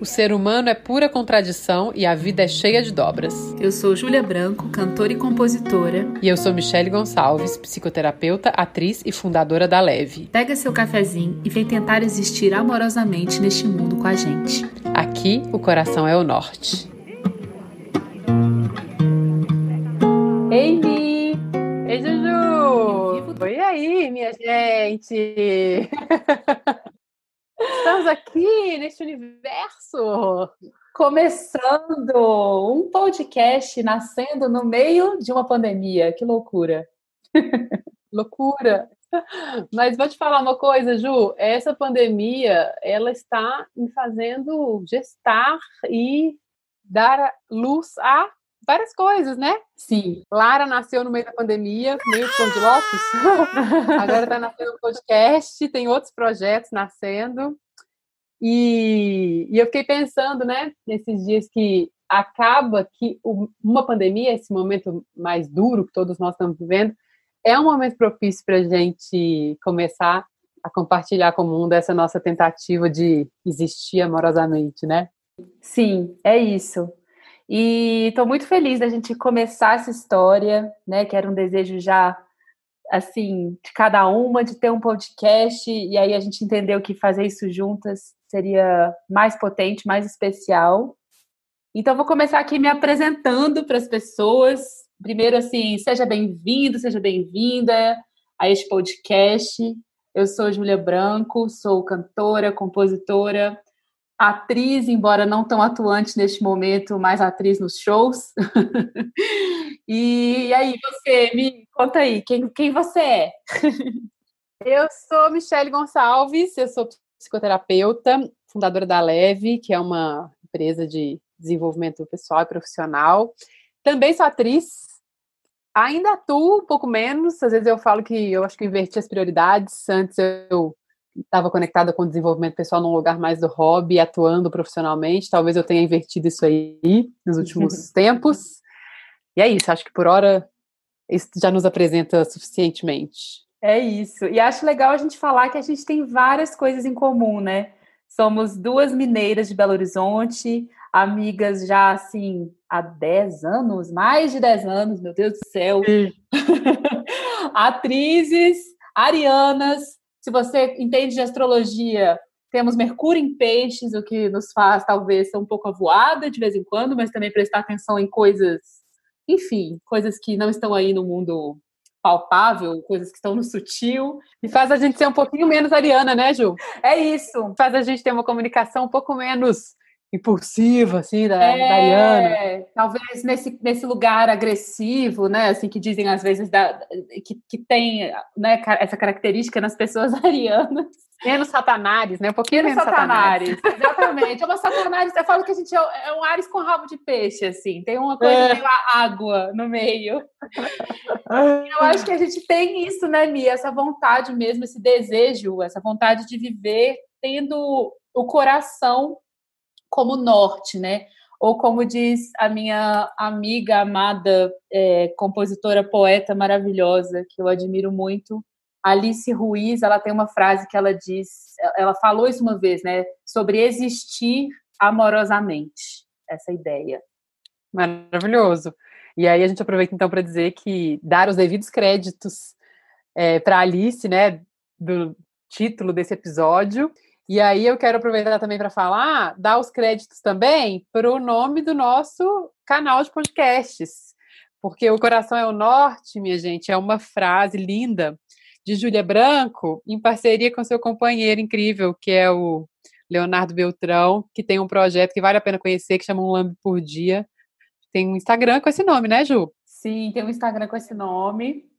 O ser humano é pura contradição e a vida é cheia de dobras. Eu sou Júlia Branco, cantora e compositora. E eu sou Michele Gonçalves, psicoterapeuta, atriz e fundadora da Leve. Pega seu cafezinho e vem tentar existir amorosamente neste mundo com a gente. Aqui, o coração é o norte. Ei, Mi! Ei, Juju! Oi aí, minha gente! Estamos aqui neste universo, começando um podcast nascendo no meio de uma pandemia. Que loucura! loucura! Mas vou te falar uma coisa, Ju. Essa pandemia, ela está me fazendo gestar e dar luz a várias coisas, né? Sim. Lara nasceu no meio da pandemia, meio flor de lótus. Agora está nascendo um podcast, tem outros projetos nascendo. E, e, eu fiquei pensando, né, nesses dias que acaba que uma pandemia, esse momento mais duro que todos nós estamos vivendo, é um momento propício para a gente começar a compartilhar com o mundo essa nossa tentativa de existir amorosamente, né? Sim, é isso. E estou muito feliz da gente começar essa história, né? Que era um desejo já assim de cada uma de ter um podcast e aí a gente entendeu que fazer isso juntas seria mais potente, mais especial. Então vou começar aqui me apresentando para as pessoas. Primeiro assim, seja bem-vindo, seja bem-vinda a este podcast. Eu sou Júlia Branco, sou cantora, compositora, atriz, embora não tão atuante neste momento, mais atriz nos shows. e, aí, você, me conta aí, quem, quem você é? eu sou Michele Gonçalves, eu sou psicoterapeuta, fundadora da Leve, que é uma empresa de desenvolvimento pessoal e profissional. Também sou atriz, ainda atuo um pouco menos, às vezes eu falo que eu acho que inverti as prioridades, antes eu estava conectada com o desenvolvimento pessoal num lugar mais do hobby, atuando profissionalmente. Talvez eu tenha invertido isso aí nos últimos tempos. E é isso, acho que por hora isso já nos apresenta suficientemente. É isso. E acho legal a gente falar que a gente tem várias coisas em comum, né? Somos duas mineiras de Belo Horizonte, amigas já assim há 10 anos, mais de 10 anos, meu Deus do céu. Atrizes, arianas, se você entende de astrologia, temos Mercúrio em peixes, o que nos faz talvez ser um pouco avoada de vez em quando, mas também prestar atenção em coisas, enfim, coisas que não estão aí no mundo palpável, coisas que estão no sutil. E faz a gente ser um pouquinho menos ariana, né, Ju? É isso. Faz a gente ter uma comunicação um pouco menos impulsiva, assim, da, é, da Ariana. Talvez nesse, nesse lugar agressivo, né, assim, que dizem às vezes da, que, que tem né, essa característica nas pessoas arianas. Menos satanares, né? Um pouquinho menos, menos satanares. satanares. Exatamente. É uma satanares, eu falo que a gente é, é um Ares com rabo de peixe, assim. Tem uma coisa é. meio água no meio. eu acho que a gente tem isso, né, Mia? Essa vontade mesmo, esse desejo, essa vontade de viver tendo o coração como norte, né? Ou como diz a minha amiga amada, é, compositora, poeta maravilhosa, que eu admiro muito, Alice Ruiz, ela tem uma frase que ela diz, ela falou isso uma vez, né? Sobre existir amorosamente, essa ideia. Maravilhoso. E aí a gente aproveita então para dizer que dar os devidos créditos é, para Alice, né, do título desse episódio, e aí eu quero aproveitar também para falar, dar os créditos também para o nome do nosso canal de podcasts. Porque o coração é o norte, minha gente, é uma frase linda de Júlia Branco, em parceria com seu companheiro incrível, que é o Leonardo Beltrão, que tem um projeto que vale a pena conhecer, que chama Um Lambe por Dia. Tem um Instagram com esse nome, né, Ju? Sim, tem um Instagram com esse nome.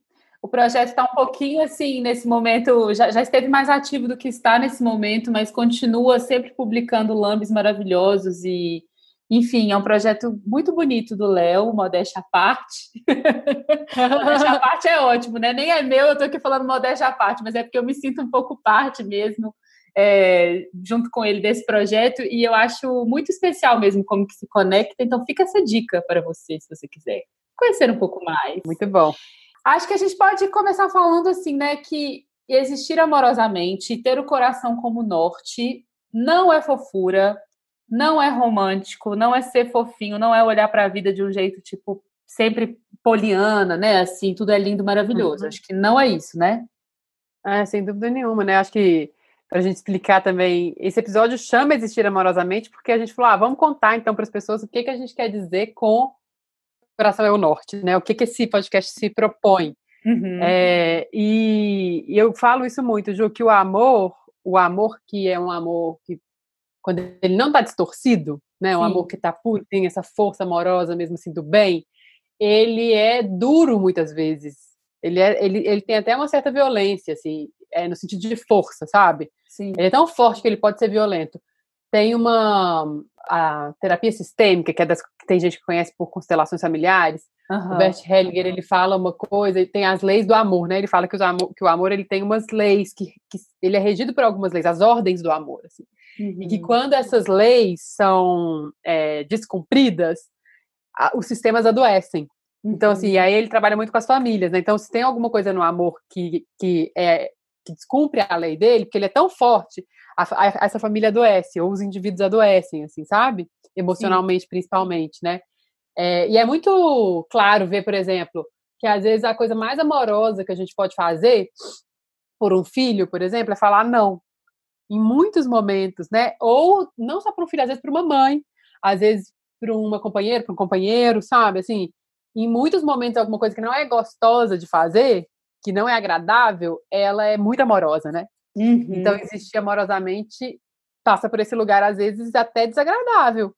O projeto está um pouquinho assim, nesse momento, já, já esteve mais ativo do que está nesse momento, mas continua sempre publicando lambes maravilhosos e, enfim, é um projeto muito bonito do Léo, modéstia à parte. modéstia à parte é ótimo, né? Nem é meu, eu estou aqui falando modéstia à parte, mas é porque eu me sinto um pouco parte mesmo, é, junto com ele, desse projeto, e eu acho muito especial mesmo como que se conecta, então fica essa dica para você, se você quiser conhecer um pouco mais. Muito bom. Acho que a gente pode começar falando assim, né, que existir amorosamente, ter o coração como norte, não é fofura, não é romântico, não é ser fofinho, não é olhar para a vida de um jeito tipo sempre poliana, né? Assim, tudo é lindo, maravilhoso. Uhum. Acho que não é isso, né? É, sem dúvida nenhuma, né? Acho que para a gente explicar também, esse episódio chama Existir Amorosamente, porque a gente falou, ah, vamos contar então para as pessoas o que, que a gente quer dizer com Coração é o Norte, né? O que, que esse podcast se propõe. Uhum. É, e, e, eu falo isso muito, Ju, que o amor, o amor que é um amor que, quando ele não está distorcido, né? Um Sim. amor que está puro, tem essa força amorosa mesmo assim do bem, ele é duro muitas vezes. Ele, é, ele, ele tem até uma certa violência, assim, é, no sentido de força, sabe? Sim. Ele é tão forte que ele pode ser violento. Tem uma a terapia sistêmica, que é das que tem gente que conhece por constelações familiares. Uhum. O Bert Hellinger, ele fala uma coisa, e tem as leis do amor, né? Ele fala que, amor, que o amor ele tem umas leis, que, que, ele é regido por algumas leis, as ordens do amor, assim. Uhum. E que uhum. quando essas leis são é, descumpridas, a, os sistemas adoecem. Então, assim, uhum. aí ele trabalha muito com as famílias, né? Então, se tem alguma coisa no amor que, que é que descumpre a lei dele, porque ele é tão forte, a, a, essa família adoece, ou os indivíduos adoecem, assim, sabe? Emocionalmente, Sim. principalmente, né? É, e é muito claro ver, por exemplo, que às vezes a coisa mais amorosa que a gente pode fazer por um filho, por exemplo, é falar não. Em muitos momentos, né? Ou não só para um filho, às vezes para uma mãe, às vezes para uma companheira, para um companheiro, sabe? Assim, em muitos momentos alguma coisa que não é gostosa de fazer, que não é agradável, ela é muito amorosa, né? Uhum. Então, existir amorosamente passa por esse lugar, às vezes, até desagradável.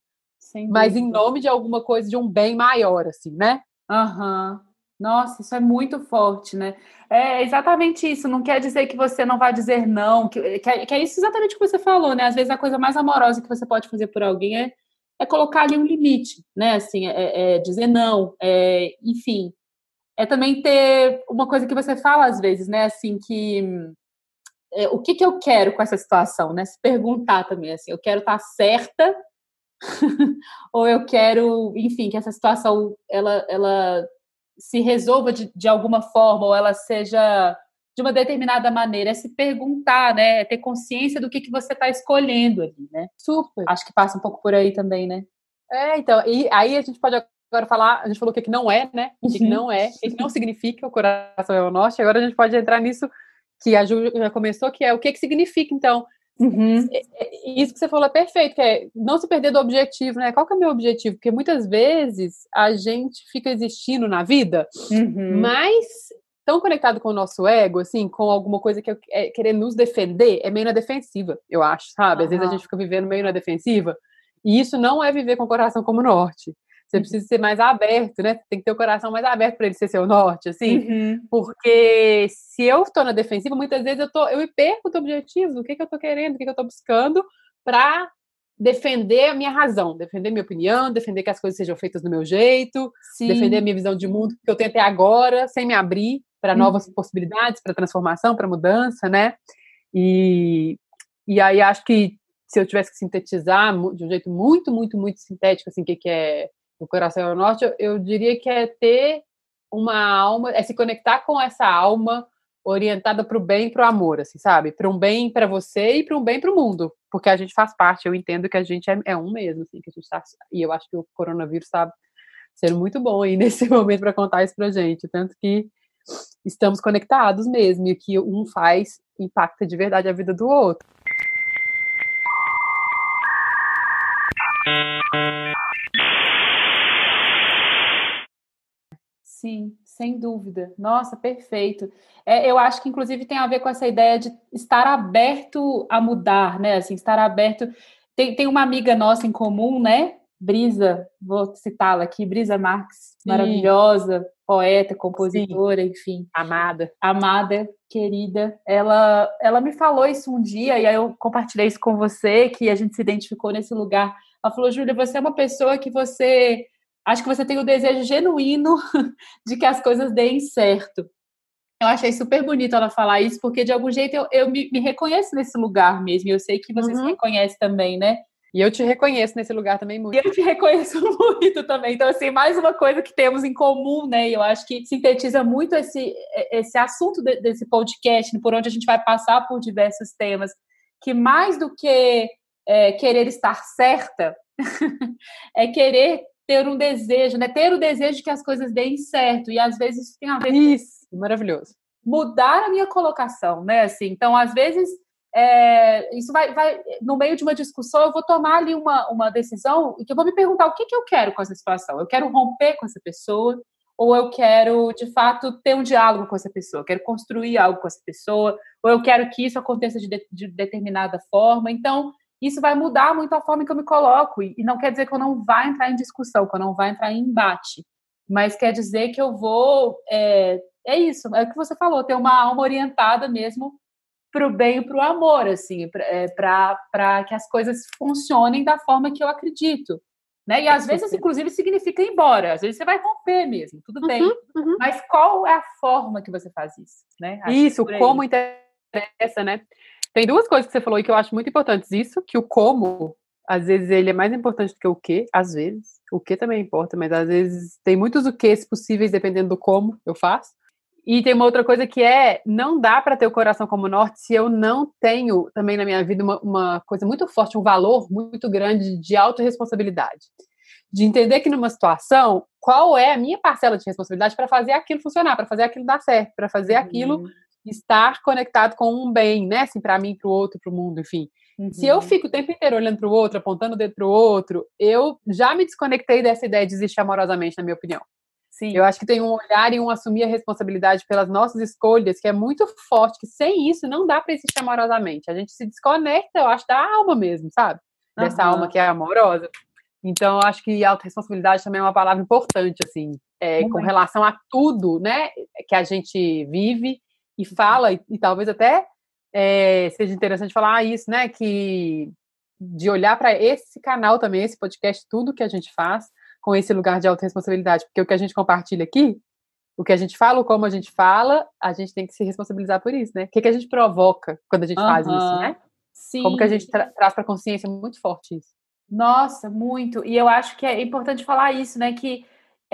mas em nome de alguma coisa, de um bem maior, assim, né? Aham. Uhum. Nossa, isso é muito forte, né? É exatamente isso. Não quer dizer que você não vai dizer não, que, que, é, que é isso exatamente o que você falou, né? Às vezes a coisa mais amorosa que você pode fazer por alguém é, é colocar ali um limite, né? Assim, é, é dizer não, é, enfim, é também ter uma coisa que você fala às vezes, né? Assim, que é, o que, que eu quero com essa situação, né? Se perguntar também, assim, eu quero estar certa ou eu quero, enfim, que essa situação ela, ela se resolva de, de alguma forma ou ela seja de uma determinada maneira, é se perguntar, né? É ter consciência do que, que você está escolhendo ali, né? Super. Acho que passa um pouco por aí também, né? É, então, e aí a gente pode agora falar, a gente falou o que, que não é, né? O que, que não é, o que, que não significa o coração é o norte. Agora a gente pode entrar nisso que a Ju já começou, que é o que, que significa, então. Uhum. É, é, isso que você falou é perfeito, que é não se perder do objetivo, né? Qual que é o meu objetivo? Porque muitas vezes a gente fica existindo na vida, uhum. mas tão conectado com o nosso ego, assim, com alguma coisa que é querer nos defender, é meio na defensiva, eu acho, sabe? Às uhum. vezes a gente fica vivendo meio na defensiva, e isso não é viver com o coração como norte. Você precisa ser mais aberto, né? Tem que ter o coração mais aberto para ele ser seu norte, assim. Uhum. Porque se eu estou na defensiva, muitas vezes eu, tô, eu me perco do objetivo, do que, que eu estou querendo, do que, que eu estou buscando, para defender a minha razão, defender minha opinião, defender que as coisas sejam feitas do meu jeito, Sim. defender a minha visão de mundo que eu tenho até agora, sem me abrir para uhum. novas possibilidades, para transformação, para mudança, né? E, e aí acho que se eu tivesse que sintetizar de um jeito muito, muito, muito sintético, assim, o que, que é o coração ao norte, eu, eu diria que é ter uma alma, é se conectar com essa alma orientada para o bem e para o amor, assim, sabe? Para um bem para você e para um bem para o mundo, porque a gente faz parte. Eu entendo que a gente é, é um mesmo, assim, que a gente está. E eu acho que o coronavírus está sendo muito bom aí nesse momento para contar isso para gente, tanto que estamos conectados mesmo e que um faz impacta de verdade a vida do outro. Sim, sem dúvida. Nossa, perfeito. É, eu acho que, inclusive, tem a ver com essa ideia de estar aberto a mudar, né? Assim, estar aberto. Tem, tem uma amiga nossa em comum, né? Brisa, vou citá-la aqui, Brisa Marx, Sim. maravilhosa, poeta, compositora, Sim. enfim. Amada. Amada, querida. Ela, ela me falou isso um dia, e aí eu compartilhei isso com você, que a gente se identificou nesse lugar. Ela falou, Júlia, você é uma pessoa que você acho que você tem o desejo genuíno de que as coisas deem certo. Eu achei super bonito ela falar isso, porque de algum jeito eu, eu me, me, reconheço nesse lugar mesmo. Eu sei que você uhum. se reconhece também, né? E eu te reconheço nesse lugar também muito. E eu te reconheço muito também. Então, assim, mais uma coisa que temos em comum, né? E eu acho que sintetiza muito esse, esse assunto desse podcast, por onde a gente vai passar por diversos temas, que mais do que é, querer estar certa, é querer ter um desejo, né? Ter o desejo de que as coisas deem certo. E às vezes isso tem a ver Isso, maravilhoso. Mudar a minha colocação, né? Assim, então, às vezes, é, isso vai, vai, no meio de uma discussão, eu vou tomar ali uma, uma decisão e que eu vou me perguntar o que, que eu quero com essa situação. Eu quero romper com essa pessoa, ou eu quero, de fato, ter um diálogo com essa pessoa, eu quero construir algo com essa pessoa, ou eu quero que isso aconteça de, de, de determinada forma. Então, isso vai mudar muito a forma que eu me coloco. E, não quer dizer que eu não vá entrar em discussão, que eu não vá entrar em embate. Mas quer dizer que eu vou. É, é isso, é o que você falou, ter uma alma orientada mesmo para o bem e para o amor, assim, para é, que as coisas funcionem da forma que eu acredito. Né? E às vezes, inclusive, significa ir embora. Às vezes você vai romper mesmo, tudo bem. Uhum, uhum. Mas qual é a forma que você faz isso? Né? isso, como interessa, né? Tem duas coisas que você falou e que eu acho muito importantes. Isso, que o como, às vezes, ele é mais importante do que o que, às vezes. O que também importa, mas às vezes tem muitos o que possíveis dependendo do como eu faço. E tem uma outra coisa que é, não dá para ter o coração como norte se eu não tenho também na minha vida uma, uma coisa muito forte, um valor muito grande de autorresponsabilidade. De entender que numa situação, qual é a minha parcela de responsabilidade para fazer aquilo funcionar, para fazer aquilo dar certo, para fazer aquilo uhum. Estar conectado com um bem, né? Assim, para mim, para o outro, para o mundo, enfim. Uhum. Se eu uhum. fico o tempo inteiro olhando para o outro, apontando o dedo para o outro, eu já me desconectei dessa ideia de existir amorosamente, na minha opinião. Sim. Eu acho que tem um olhar e um assumir a responsabilidade pelas nossas escolhas que é muito forte, que sem isso não dá para existir amorosamente. A gente se desconecta, eu acho, da alma mesmo, sabe? Dessa uhum. alma que é amorosa. Então, eu acho que autorresponsabilidade também é uma palavra importante, assim, é, com relação a tudo, né, que a gente vive e fala, e, e talvez até é, seja interessante falar isso, né, que de olhar para esse canal também, esse podcast, tudo que a gente faz, com esse lugar de autorresponsabilidade, porque o que a gente compartilha aqui, o que a gente fala, como a gente fala, a gente tem que se responsabilizar por isso, né? O que, que a gente provoca quando a gente uhum. faz isso, né? Sim. Como que a gente tra traz para consciência muito forte isso. Nossa, muito. E eu acho que é importante falar isso, né? Que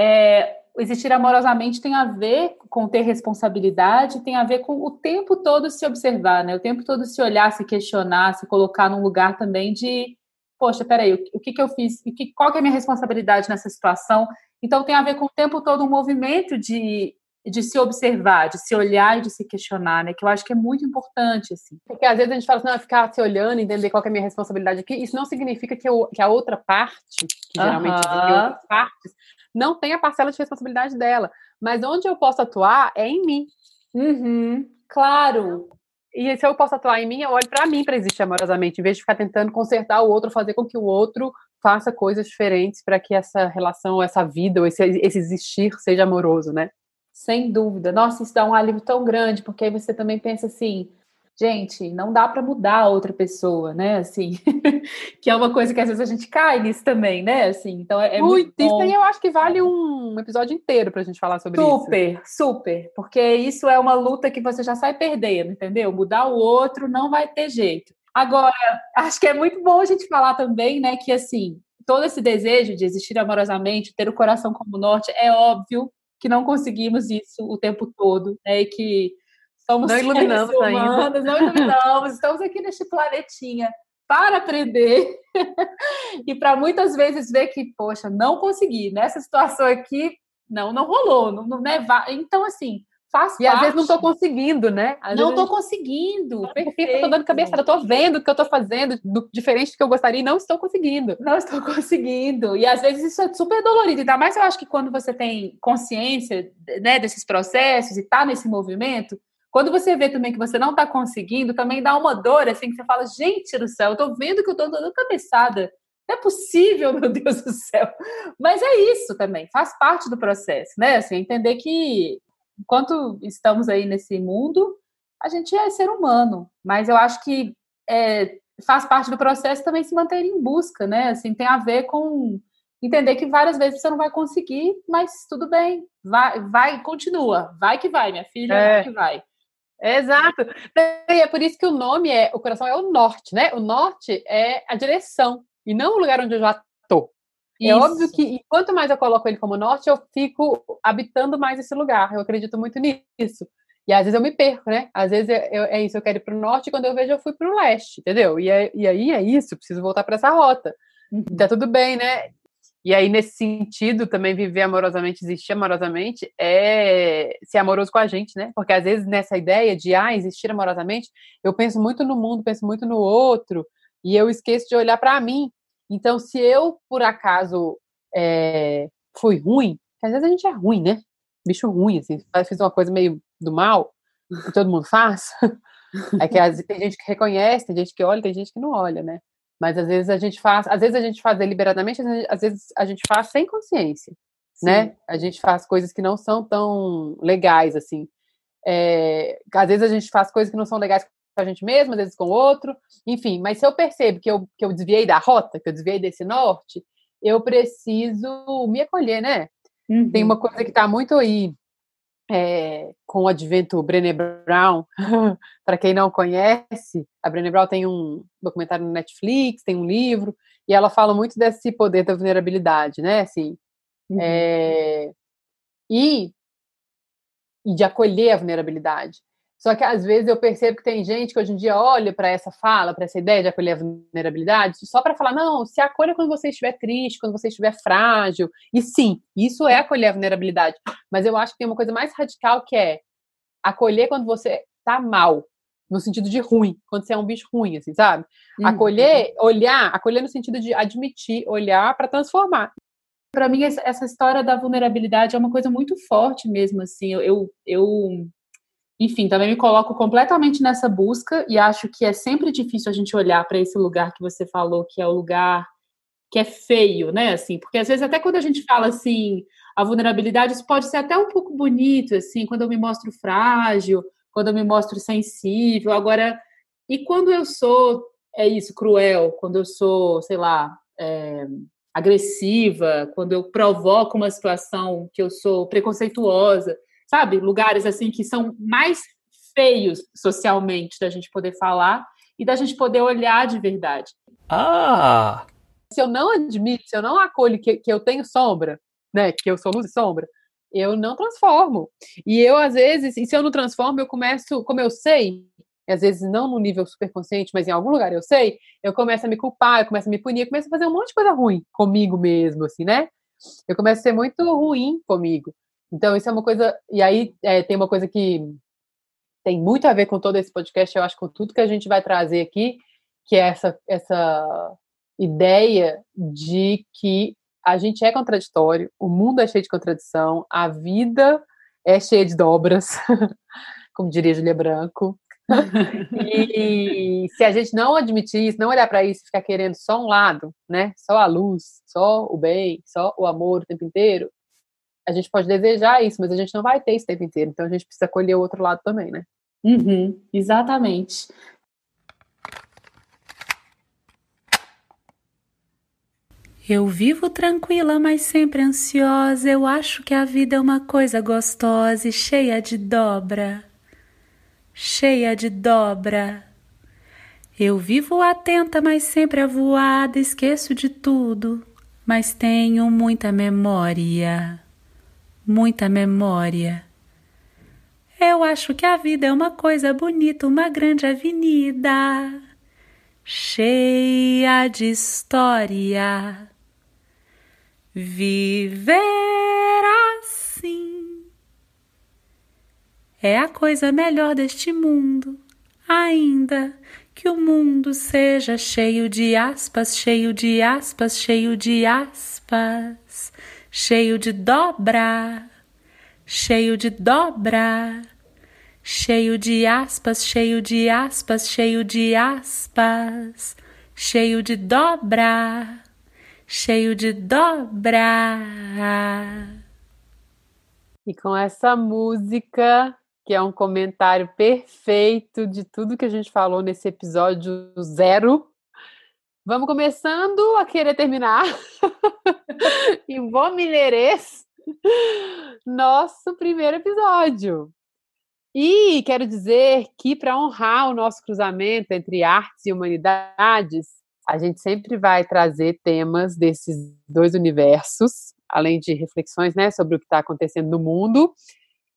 é, existir amorosamente tem a ver com ter responsabilidade, tem a ver com o tempo todo se observar, né? O tempo todo se olhar, se questionar, se colocar num lugar também de poxa, peraí, o, o que, que eu fiz? O que, qual que é a minha responsabilidade nessa situação? Então, tem a ver com o tempo todo um movimento de, de se observar, de se olhar e de se questionar, né? Que eu acho que é muito importante, assim. Porque às vezes a gente fala assim, não, ficar se olhando, entender qual é a minha responsabilidade aqui. Isso não significa que, eu, que a outra parte, que geralmente uh -huh. outras partes, não tem a parcela de responsabilidade dela. Mas onde eu posso atuar é em mim. Uhum, claro. E se eu posso atuar em mim, eu olho para mim para existir amorosamente, em vez de ficar tentando consertar o outro, fazer com que o outro faça coisas diferentes para que essa relação, essa vida, ou esse, esse existir seja amoroso, né? Sem dúvida. Nossa, isso dá um alívio tão grande, porque aí você também pensa assim, gente, não dá para mudar a outra pessoa, né? Assim, que é uma coisa que às vezes a gente cai nisso também, né? Assim, então é, é muito. Isso aí eu acho que vale um episódio inteiro para a gente falar sobre super, isso. Super, super, porque isso é uma luta que você já sai perdendo, entendeu? Mudar o outro não vai ter jeito. Agora, acho que é muito bom a gente falar também, né, que assim, todo esse desejo de existir amorosamente, ter o coração como norte, é óbvio que não conseguimos isso o tempo todo, né? E que Somos não iluminamos humanos, ainda. não iluminamos, estamos aqui neste planetinha para aprender e para muitas vezes ver que, poxa, não consegui, nessa situação aqui, não, não rolou, não, não né? Então, assim, faz E parte. às vezes não estou conseguindo, né? Às não estou conseguindo. Perfeito. Estou dando cabeça, eu estou vendo o que eu estou fazendo do, diferente do que eu gostaria e não estou conseguindo. Não estou conseguindo. E às vezes isso é super dolorido. Ainda mais eu acho que quando você tem consciência né, desses processos e está nesse movimento, quando você vê também que você não está conseguindo, também dá uma dor, assim, que você fala, gente do céu, eu tô vendo que eu tô dando cabeçada. Não é possível, meu Deus do céu. Mas é isso também, faz parte do processo, né? Assim, entender que enquanto estamos aí nesse mundo, a gente é ser humano. Mas eu acho que é, faz parte do processo também se manter em busca, né? Assim, tem a ver com entender que várias vezes você não vai conseguir, mas tudo bem, vai, vai, continua, vai que vai, minha filha, é. vai que vai. Exato. E é por isso que o nome é, o coração é o norte, né? O norte é a direção e não o lugar onde eu já estou. É óbvio que quanto mais eu coloco ele como norte, eu fico habitando mais esse lugar. Eu acredito muito nisso. E às vezes eu me perco, né? Às vezes é, eu, é isso, eu quero ir para o norte, e quando eu vejo, eu fui para o leste, entendeu? E, é, e aí é isso, preciso voltar para essa rota. Uhum. Tá tudo bem, né? E aí, nesse sentido, também viver amorosamente, existir amorosamente, é ser amoroso com a gente, né? Porque às vezes nessa ideia de ah, existir amorosamente, eu penso muito no mundo, penso muito no outro, e eu esqueço de olhar para mim. Então, se eu, por acaso, é, fui ruim, às vezes a gente é ruim, né? Bicho ruim, assim, fiz uma coisa meio do mal, que todo mundo faz. É que tem gente que reconhece, tem gente que olha, tem gente que não olha, né? Mas às vezes a gente faz, às vezes a gente faz deliberadamente, às vezes a gente faz sem consciência, Sim. né? A gente faz coisas que não são tão legais assim. É, às vezes a gente faz coisas que não são legais com a gente mesmo, às vezes com o outro, enfim. Mas se eu percebo que eu, que eu desviei da rota, que eu desviei desse norte, eu preciso me acolher, né? Uhum. Tem uma coisa que está muito aí é, com o advento Brené Brown, para quem não conhece, a Brené Brown tem um documentário no Netflix, tem um livro, e ela fala muito desse poder da vulnerabilidade, né? Assim, uhum. é, e, e de acolher a vulnerabilidade. Só que às vezes eu percebo que tem gente que hoje em dia olha para essa fala, para essa ideia de acolher a vulnerabilidade, só para falar, não, se acolha quando você estiver triste, quando você estiver frágil. E sim, isso é acolher a vulnerabilidade. Mas eu acho que tem uma coisa mais radical que é acolher quando você tá mal, no sentido de ruim, quando você é um bicho ruim, assim, sabe? Uhum. Acolher, olhar, acolher no sentido de admitir, olhar para transformar. Para mim, essa história da vulnerabilidade é uma coisa muito forte mesmo, assim. Eu, eu enfim, também me coloco completamente nessa busca e acho que é sempre difícil a gente olhar para esse lugar que você falou, que é o lugar que é feio, né? Assim, porque às vezes até quando a gente fala assim, a vulnerabilidade, isso pode ser até um pouco bonito, assim, quando eu me mostro frágil, quando eu me mostro sensível. Agora, e quando eu sou é isso, cruel, quando eu sou, sei lá, é, agressiva, quando eu provoco uma situação que eu sou preconceituosa sabe? Lugares assim que são mais feios socialmente da gente poder falar e da gente poder olhar de verdade. Ah! Se eu não admito, se eu não acolho que, que eu tenho sombra, né? Que eu sou luz e sombra, eu não transformo. E eu, às vezes, e se eu não transformo, eu começo, como eu sei, às vezes não no nível super consciente, mas em algum lugar eu sei, eu começo a me culpar, eu começo a me punir, eu começo a fazer um monte de coisa ruim comigo mesmo, assim, né? Eu começo a ser muito ruim comigo. Então, isso é uma coisa. E aí é, tem uma coisa que tem muito a ver com todo esse podcast, eu acho, com tudo que a gente vai trazer aqui, que é essa, essa ideia de que a gente é contraditório, o mundo é cheio de contradição, a vida é cheia de dobras, como diria Julia Branco. e se a gente não admitir isso, não olhar para isso, ficar querendo só um lado, né? Só a luz, só o bem, só o amor o tempo inteiro, a gente pode desejar isso, mas a gente não vai ter isso o tempo inteiro. Então a gente precisa colher o outro lado também, né? Uhum, exatamente. Eu vivo tranquila, mas sempre ansiosa. Eu acho que a vida é uma coisa gostosa e cheia de dobra. Cheia de dobra. Eu vivo atenta, mas sempre avoada. Esqueço de tudo, mas tenho muita memória muita memória. Eu acho que a vida é uma coisa bonita, uma grande avenida, cheia de história. Viver assim é a coisa melhor deste mundo, ainda que o mundo seja cheio de aspas, cheio de aspas, cheio de aspas cheio de dobra, cheio de dobra, cheio de aspas, cheio de aspas, cheio de aspas, cheio de dobra, cheio de dobra. E com essa música, que é um comentário perfeito de tudo que a gente falou nesse episódio zero, Vamos começando a querer terminar. em bom mineirês, nosso primeiro episódio. E quero dizer que, para honrar o nosso cruzamento entre artes e humanidades, a gente sempre vai trazer temas desses dois universos, além de reflexões né, sobre o que está acontecendo no mundo.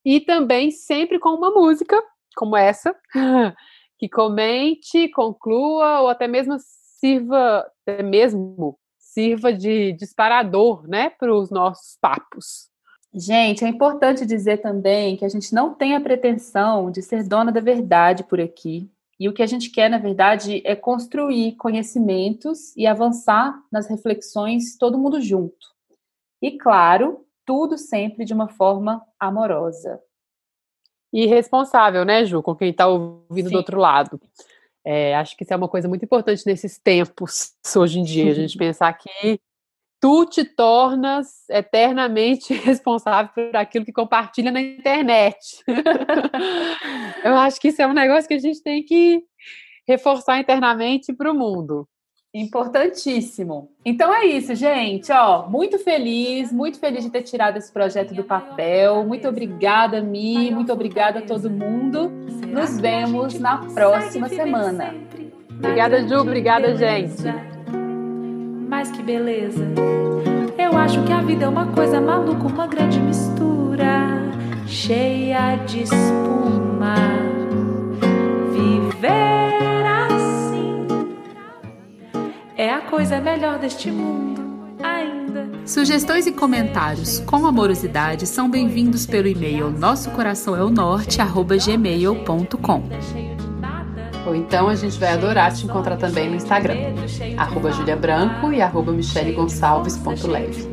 e também sempre com uma música como essa, que comente, conclua ou até mesmo sirva, até mesmo sirva de disparador, né, para os nossos papos. Gente, é importante dizer também que a gente não tem a pretensão de ser dona da verdade por aqui. E o que a gente quer, na verdade, é construir conhecimentos e avançar nas reflexões todo mundo junto. E, claro, tudo sempre de uma forma amorosa. E responsável, né, Ju, com quem está ouvindo Sim. do outro lado. É, acho que isso é uma coisa muito importante nesses tempos, hoje em dia, a gente pensar que tu te tornas eternamente responsável por aquilo que compartilha na internet. Eu acho que isso é um negócio que a gente tem que reforçar internamente para o mundo. Importantíssimo. Então é isso, gente. Ó, muito feliz, muito feliz de ter tirado esse projeto do papel. Muito obrigada, Mi. Muito obrigada a todo mundo. Nos vemos na próxima semana. Obrigada, Ju. Obrigada, gente. Mas que beleza. Eu acho que a vida é uma coisa maluca, uma grande mistura, cheia de espuma. Viver é a coisa melhor deste mundo ainda. Sugestões e comentários com amorosidade são bem-vindos pelo e-mail nosso coração é o norte gmail.com. Ou então a gente vai adorar te encontrar também no Instagram, arroba Julia Branco e arroba michelegonçalves.leve.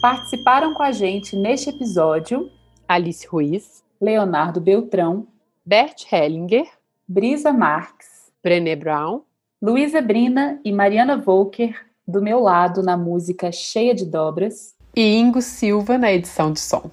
Participaram com a gente neste episódio Alice Ruiz, Leonardo Beltrão, Bert Hellinger, Brisa Marx, Brené Brown, Luísa Brina e Mariana Volker do meu lado na música Cheia de Dobras e Ingo Silva na edição de som.